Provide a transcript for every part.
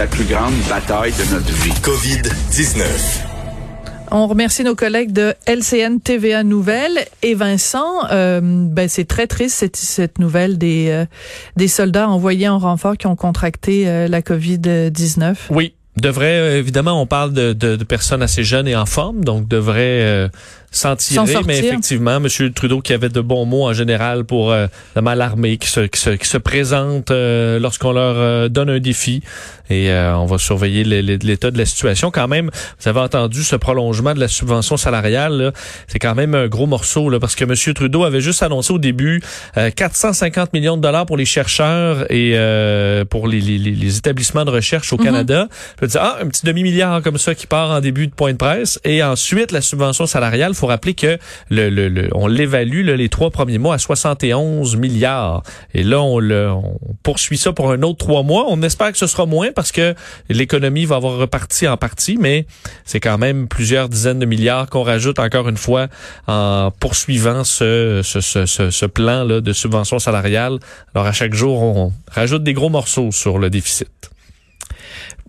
la plus grande bataille de notre vie. COVID-19. On remercie nos collègues de LCN TVA Nouvelles et Vincent. Euh, ben c'est très triste cette, cette nouvelle des euh, des soldats envoyés en renfort qui ont contracté euh, la Covid 19. Oui, devrait évidemment on parle de, de, de, personnes assez jeunes et en forme, donc devrait s'en tirer, mais effectivement, M. Trudeau qui avait de bons mots en général pour euh, la mal armée qui se, qui se, qui se présente euh, lorsqu'on leur euh, donne un défi. Et euh, on va surveiller l'état de la situation. Quand même, vous avez entendu ce prolongement de la subvention salariale. C'est quand même un gros morceau là, parce que M. Trudeau avait juste annoncé au début 450 millions de dollars pour les chercheurs et pour les, les, les, établissements de recherche au mm-hmm. Canada. Je ah, un petit demi-milliard comme ça qui part en début de point de presse. Et ensuite, la subvention salariale faut rappeler que le, le, on l'évalue les trois premiers mois à 71 milliards. Et là, on, le, on poursuit ça pour un autre trois mois. On espère que ce sera moins parce que l'économie va avoir reparti en partie, mais c'est quand même plusieurs dizaines de milliards qu'on rajoute encore une fois en poursuivant ce, ce, ce, ce plan là, de subvention salariale. Alors à chaque jour, on rajoute des gros morceaux sur le déficit.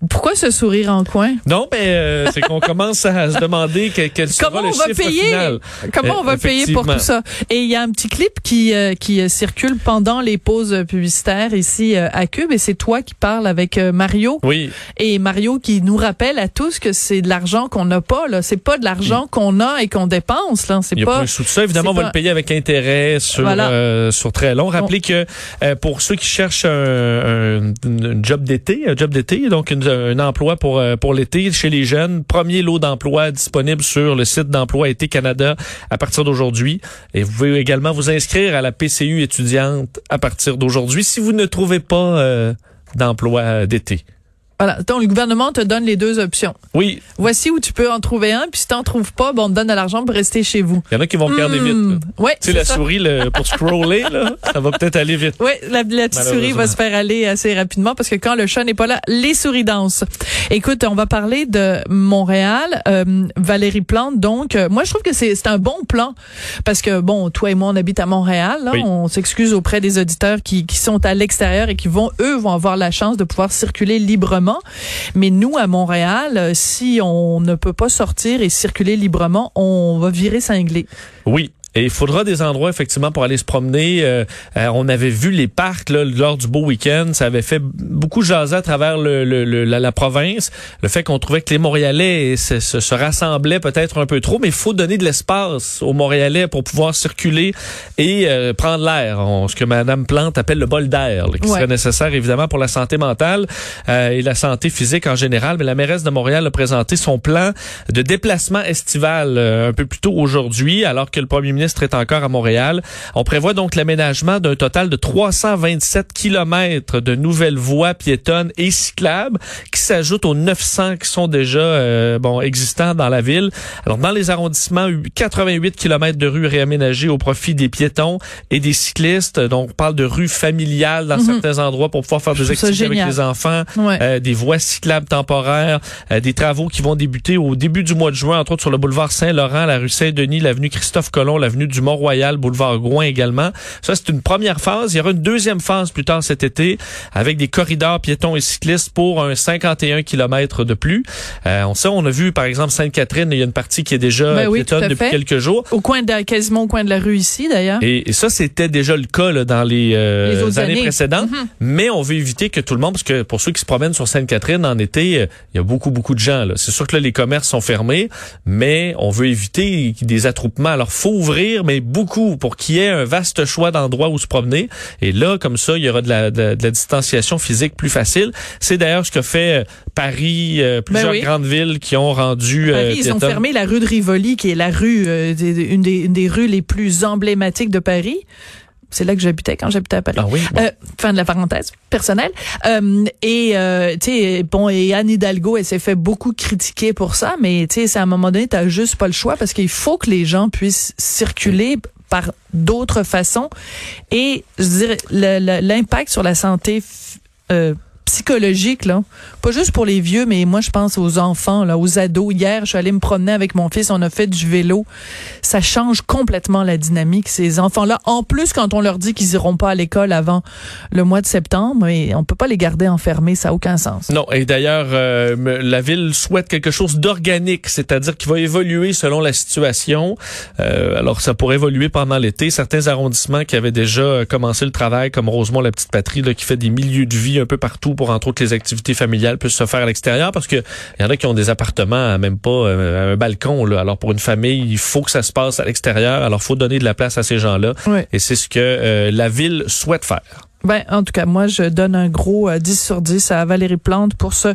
Pourquoi ce sourire en coin? Non, mais euh, c'est qu'on commence à se demander quel, sera comment le on va chiffre payer, final. Comment on va payer pour tout ça? Et il y a un petit clip qui, euh, qui circule pendant les pauses publicitaires ici euh, à Cube et c'est toi qui parles avec Mario. Oui. Et Mario qui nous rappelle à tous que c'est de l'argent qu'on n'a pas, là. C'est pas de l'argent qu'on a et qu'on dépense, là. C'est pas. Il y a ça. Évidemment, on va le payer avec intérêt sur, sur très long. Rappelez que pour ceux qui cherchent un, un, job d'été, un job d'été, donc une un emploi pour euh, pour l'été chez les jeunes. Premier lot d'emploi disponible sur le site d'emploi été Canada à partir d'aujourd'hui. Et vous pouvez également vous inscrire à la PCU étudiante à partir d'aujourd'hui si vous ne trouvez pas euh, d'emploi d'été. Voilà. Donc, le gouvernement te donne les deux options. Oui. Voici où tu peux en trouver un, puis si t'en trouves pas, bon, on te donne de l'argent pour rester chez vous. Il y en a qui vont regarder vite. Ouais, tu sais, la souris, pour scroller, là, ça va peut-être aller vite. Oui, la, la petite souris va se faire aller assez rapidement parce que quand le chat n'est pas là, les souris dansent. Écoute, on va parler de Montréal. Euh, Valérie Plante, donc, euh, moi, je trouve que c'est un bon plan parce que, bon, toi et moi, on habite à Montréal. Là, On s'excuse auprès des auditeurs qui, qui sont à l'extérieur et qui vont, eux, vont avoir la chance de pouvoir circuler librement. Mais nous, à Montréal, euh, si on ne peut pas sortir et circuler librement, on va virer cinglé. Oui, et il faudra des endroits effectivement pour aller se promener. Euh, euh, on avait vu les parcs là, lors du beau week-end. Ça avait fait beaucoup jaser à travers le, le, la, province. Le fait qu'on trouvait que les Montréalais se, se, rassemblaient peut-être un peu trop, mais il faut donner de l'espace aux Montréalais pour pouvoir circuler et euh, prendre l'air. Ce que Madame Plante appelle le bol d'air, qui serait nécessaire évidemment pour la santé mentale et la santé physique en général. Mais la mairesse de Montréal a présenté son plan de déplacement estival un peu plus tôt aujourd'hui, alors que le premier ministre ministre est encore à Montréal. On prévoit donc l'aménagement d'un total de 327 kilomètres de nouvelles voies piétonnes et cyclables qui s'ajoutent aux 900 qui sont déjà euh, bon existants dans la ville. Alors dans les arrondissements, 88 kilomètres de rues réaménagées au profit des piétons et des cyclistes. Donc on parle de rues familiales dans mhm. certains endroits pour pouvoir faire des activités avec les enfants, euh, des voies cyclables temporaires, euh, des travaux qui vont débuter au début du mois de juin, entre autres sur le boulevard Saint-Laurent, la rue Saint-Denis, l'avenue Christophe Colomb, la avenue du Mont-Royal, boulevard Gouin également. Ça, c'est une première phase. Il y aura une deuxième phase plus tard cet été avec des corridors piétons et cyclistes pour un 51 km de plus. Euh, on sait, on a vu par exemple Sainte-Catherine, il y a une partie qui est déjà ben piétonne depuis quelques jours. Au coin de, quasiment au coin de la rue ici d'ailleurs. Et, ça, c'était déjà le cas là, dans les, euh, années, précédentes. Mm-hmm. Mais on veut éviter que tout le monde, parce que pour ceux qui se promènent sur Sainte-Catherine en été, euh, il y a beaucoup, beaucoup de gens. C'est sûr que là, les commerces sont fermés, mais on veut éviter des attroupements. Alors, faut ouvrir mais beaucoup pour qu'il y ait un vaste choix d'endroits où se promener. Et là, comme ça, il y aura de la, de, la distanciation physique plus facile. C'est d'ailleurs ce que fait euh, Paris, euh, plusieurs ben grandes villes qui ont rendu. Euh, Paris, ils ont fermé la rue de Rivoli, qui est la rue, une, des, une des rues les plus emblématiques de Paris c'est là que j'habitais quand j'habitais à Paris. Ah oui, euh, fin de la parenthèse personnelle. Euh, et euh, tu sais, bon, et Anne Hidalgo, elle s'est fait beaucoup critiquer pour ça, mais tu sais, c'est à un moment donné, t'as juste pas le choix parce qu'il faut que les gens puissent circuler par d'autres façons. Et je dirais l'impact sur la santé psychologique là, pas juste pour les vieux, mais moi je pense aux enfants là, aux ados. Hier, je suis allée me promener avec mon fils, on a fait du vélo. Ça change complètement la dynamique ces enfants-là. En plus, quand on leur dit qu'ils iront pas à l'école avant le mois de septembre, et on peut pas les garder enfermés, ça a aucun sens. Non, et d'ailleurs, euh, la ville souhaite quelque chose d'organique, c'est-à-dire qui va évoluer selon la situation. Euh, alors, ça pourrait évoluer pendant l'été. Certains arrondissements qui avaient déjà commencé le travail, comme Rosemont, la petite patrie, là, qui fait des milieux de vie un peu partout pour entre autres les activités familiales puissent se faire à l'extérieur, parce que il y en a qui ont des appartements, même pas euh, un balcon. Là. Alors pour une famille, il faut que ça se passe à l'extérieur. Alors faut donner de la place à ces gens-là, et c'est ce que la ville souhaite faire. Ben, en tout cas, moi, je donne un gros 10 sur 10 à Valérie Plante pour ce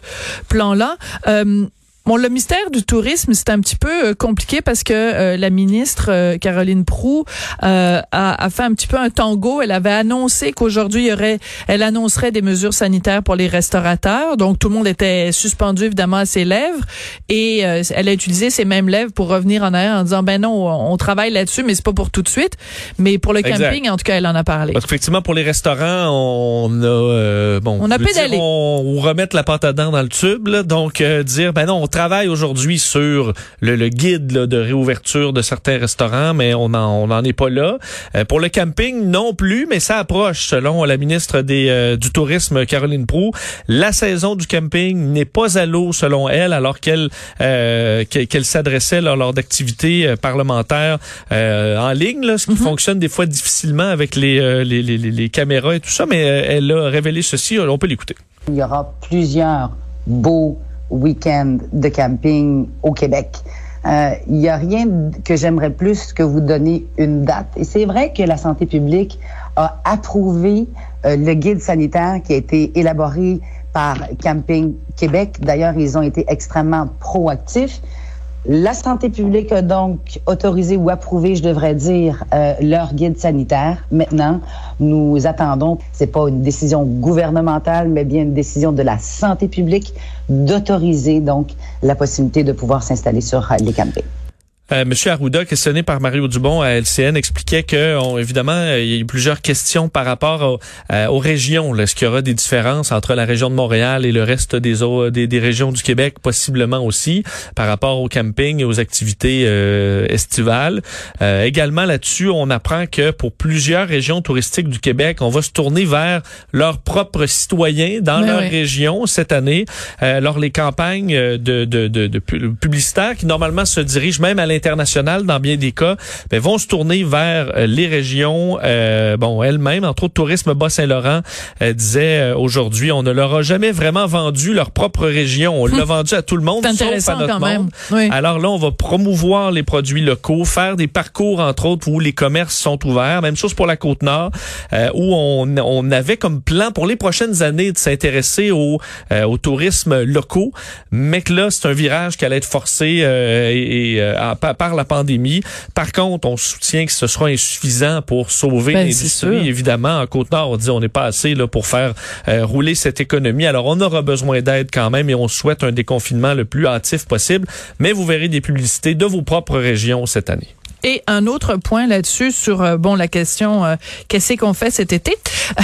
plan-là. Euh, Bon, le mystère du tourisme, c'est un petit peu euh, compliqué parce que euh, la ministre euh, Caroline Prou a, a, fait un petit peu un tango. Elle avait annoncé qu'aujourd'hui, il y aurait, elle annoncerait des mesures sanitaires pour les restaurateurs. Donc, tout le monde était suspendu évidemment à ses lèvres et elle a utilisé ces mêmes lèvres pour revenir en arrière en disant ben non, on travaille là-dessus, mais c'est pas pour tout de suite. Mais pour le camping, en tout cas, elle en a parlé. Parce qu'effectivement, pour les restaurants, on a bon, on a pédalé. on, remettre la pâte à dents dans le tube, là, donc dire ben non, on travaille aujourd'hui sur le, guide de réouverture de certains restaurants, mais on n'en on est pas là. Euh, pour le camping, non plus, mais ça approche, selon la ministre des, euh, du Tourisme, Caroline Prou. La saison du camping n'est pas à l'eau, selon elle, alors qu'elle euh, qu'elle s'adressait lors d'activités parlementaires en ligne, là, ce qui mm-hmm. fonctionne des fois difficilement avec les, les, les, les caméras et tout ça, mais elle a révélé ceci, on peut l'écouter. Il y aura plusieurs beaux week-end de camping au Québec. Il euh, n'y a rien que j'aimerais plus que vous donner une date. Et c'est vrai que la santé publique a approuvé euh, le guide sanitaire qui a été élaboré par Camping Québec. D'ailleurs, ils ont été extrêmement proactifs. La santé publique a donc autorisé ou approuvé, je devrais dire, euh, leur guide sanitaire. Maintenant, nous attendons, c'est pas une décision gouvernementale, mais bien une décision de la santé publique d'autoriser donc la possibilité de pouvoir s'installer sur les campings. Euh, Monsieur Arruda, questionné par Mario Dubon à LCN, expliquait que, évidemment, euh, il y a eu plusieurs questions par rapport euh, aux régions. Est-ce qu'il y aura des différences entre la région de Montréal et le reste des, des, des régions du Québec, possiblement aussi, par rapport au camping et aux activités estivales. également là-dessus, on apprend que pour plusieurs régions touristiques du Québec, on va se tourner vers leurs propres citoyens dans leur région cette année. alors les campagnes de, de, de, de publicitaires qui normalement se dirigent même à internationales dans bien des cas, ben, vont se tourner vers euh, les régions, euh, bon, elles-mêmes, entre autres Tourisme Bas-Saint-Laurent euh, disait aujourd'hui, on ne leur a jamais vraiment vendu leur propre région. On l'a vendu à tout le monde, sauf à notre monde. Alors là, on va promouvoir les produits locaux, faire des parcours, entre autres, où les commerces sont ouverts. Même chose pour la Côte-Nord, où on, on avait comme plan pour les prochaines années de s'intéresser au, au tourisme locaux, mais que là, c'est un virage qui allait être forcé et, et par la pandémie. Par contre, on soutient que ce sera insuffisant pour sauver ben, l'industrie. Évidemment, en Côte-Nord, on dit on n'est pas assez là pour faire euh, rouler cette économie. Alors, on aura besoin d'aide quand même et on souhaite un déconfinement le plus hâtif possible. Mais vous verrez des publicités de vos propres régions cette année. Et un autre point là-dessus sur euh, bon la question euh, qu'est-ce qu'on fait cet été,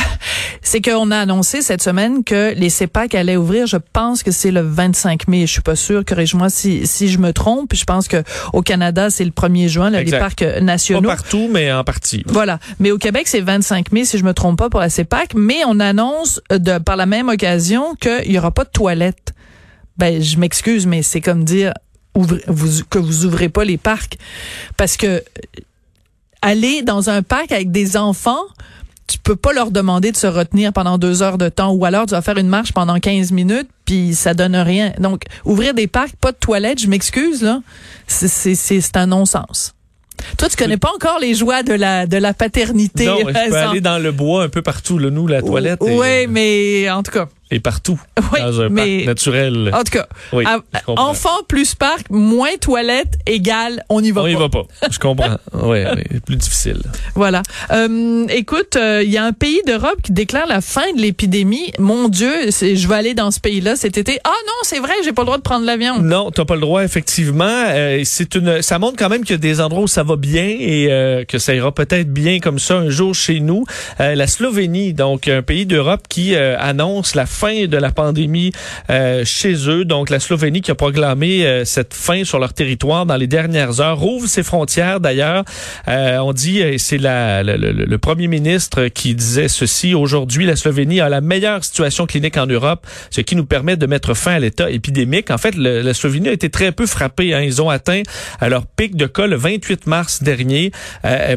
c'est qu'on a annoncé cette semaine que les CEPAC allaient ouvrir. Je pense que c'est le 25 mai. Je suis pas sûre. Corrige-moi si si je me trompe. Je pense que au Canada c'est le 1er juin les parcs nationaux. Pas partout, mais en partie. Voilà. Mais au Québec c'est 25 mai si je me trompe pas pour la CEPAC. Mais on annonce de par la même occasion qu'il y aura pas de toilettes. Ben je m'excuse, mais c'est comme dire vous, que vous ouvrez pas les parcs. Parce que aller dans un parc avec des enfants, tu peux pas leur demander de se retenir pendant deux heures de temps ou alors tu vas faire une marche pendant 15 minutes puis ça donne rien. Donc, ouvrir des parcs, pas de toilettes, je m'excuse, là, c'est un non-sens. Toi, tu connais pas encore les joies de la de la paternité. Non, je peux aller dans le bois un peu partout, là, nous, la toilette. Oui, mais en tout cas et partout dans un parc naturel. En tout cas, oui, enfant plus parc, moins toilette égale on y va on pas. On y va pas. Je comprends. oui, plus difficile. Voilà. Euh, écoute, il euh, y a un pays d'Europe qui déclare la fin de l'épidémie. Mon Dieu, je vais aller dans ce pays-là cet été. Ah non, c'est vrai, j'ai pas le droit de prendre l'avion. Non, t'as pas le droit effectivement. Euh, c'est une, ça montre quand même qu'il y a des endroits où ça va bien et que ça ira peut-être bien comme ça un jour chez nous. la Slovénie, donc un pays d'Europe qui annonce la fin fin de la pandémie euh, chez eux. Donc, la Slovénie qui a proclamé euh, cette fin sur leur territoire dans les dernières heures, rouvre ses frontières d'ailleurs. Euh, on dit, et c'est la, le, le, le, premier ministre qui disait ceci, aujourd'hui, la Slovénie a la meilleure situation clinique en Europe, ce qui nous permet de mettre fin à l'état épidémique. En fait, le, la Slovénie a été très peu frappée. Hein. Ils ont atteint leur pic de cas le 28 mars dernier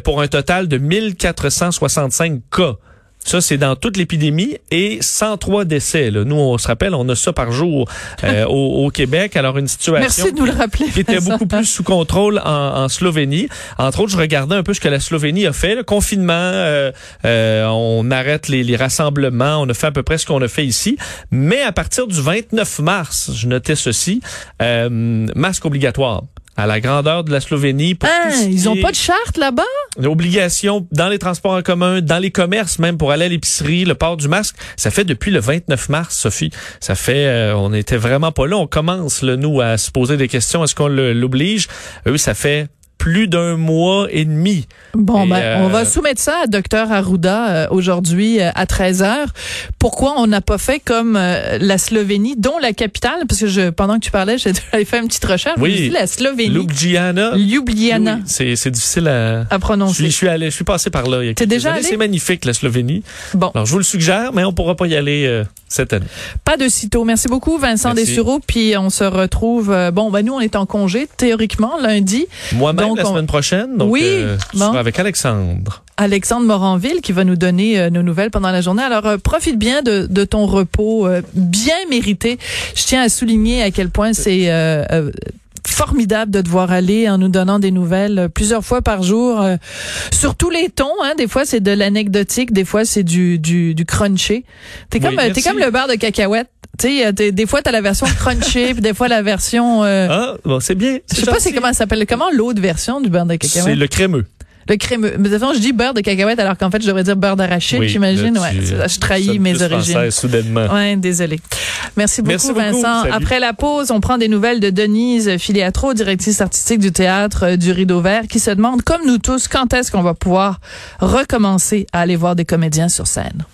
pour un total de 1465 cas. Ça, c'est dans toute l'épidémie et 103 décès. Là. Nous, on se rappelle, on a ça par jour euh, au, au, Québec. Alors, une situation de nous le rappeler, qui était beaucoup plus sous contrôle en, en, Slovénie. Entre autres, je regardais un peu ce que la Slovénie a fait. Le confinement, euh, euh, on arrête les, les, rassemblements, on a fait à peu près ce qu'on a fait ici. Mais à partir du 29 mars, je notais ceci, euh, masque obligatoire à la grandeur de la Slovénie. Pour ah, ils ont pas de charte là-bas? Obligation dans les transports en commun, dans les commerces même pour aller à l'épicerie, le port du masque. Ça fait depuis le 29 mars, Sophie. Ça fait, euh, on était vraiment pas là. On commence, le nous, à se poser des questions. Est-ce qu'on l'oblige? Eux, ça fait plus d'un mois et demi. Bon, ben, euh, on va soumettre ça à Dr Arruda euh, aujourd'hui euh, à 13 heures. Pourquoi on n'a pas fait comme la Slovénie, dont la capitale, parce que je, pendant que tu parlais, j'ai fait une petite recherche. Oui, la Slovénie. Ljubljana. Ljubljana. Oui, c'est difficile à, à prononcer. Je, je, suis allé, je suis passé par là. T'es déjà allé? C'est magnifique, la Slovénie. Bon. Alors, je vous le suggère, mais on pourra pas y aller cette année. Pas de sitôt. Merci beaucoup, Vincent Merci. Dessureau. Puis on se retrouve. bon, ben nous, on est en congé théoriquement lundi. Moi-même la semaine prochaine. Donc, oui, euh, bon. avec Alexandre. Alexandre Moranville qui va nous donner euh, nos nouvelles pendant la journée. Alors euh, profite bien de, de ton repos euh, bien mérité. Je tiens à souligner à quel point c'est euh, formidable de te voir aller en nous donnant des nouvelles plusieurs fois par jour euh, sur tous les tons hein des fois c'est de l'anecdotique des fois c'est du du du crunché t'es comme oui, t'es comme le beurre de cacahuète tu sais, des fois, tu as la version crunchée, puis des fois, la version... Euh, ah, bon, c'est bien. Je sais pas c'est comment ça s'appelle. Comment l'autre version du beurre de cacahuète? C'est le crémeux. Le crémeux. Mais de toute façon, je dis beurre de cacahuète alors qu'en fait, je devrais dire beurre d'arachide, oui, j'imagine. Ouais, je trahis mes origines. Français, soudainement. Ouais, désolé. Merci beaucoup, Merci beaucoup Vincent. Salut. Après la pause, on prend des nouvelles de Denise Filiatro, directrice artistique du théâtre euh, du Rideau Vert, qui se demande, comme nous tous, quand est-ce qu'on va pouvoir recommencer à aller voir des comédiens sur scène?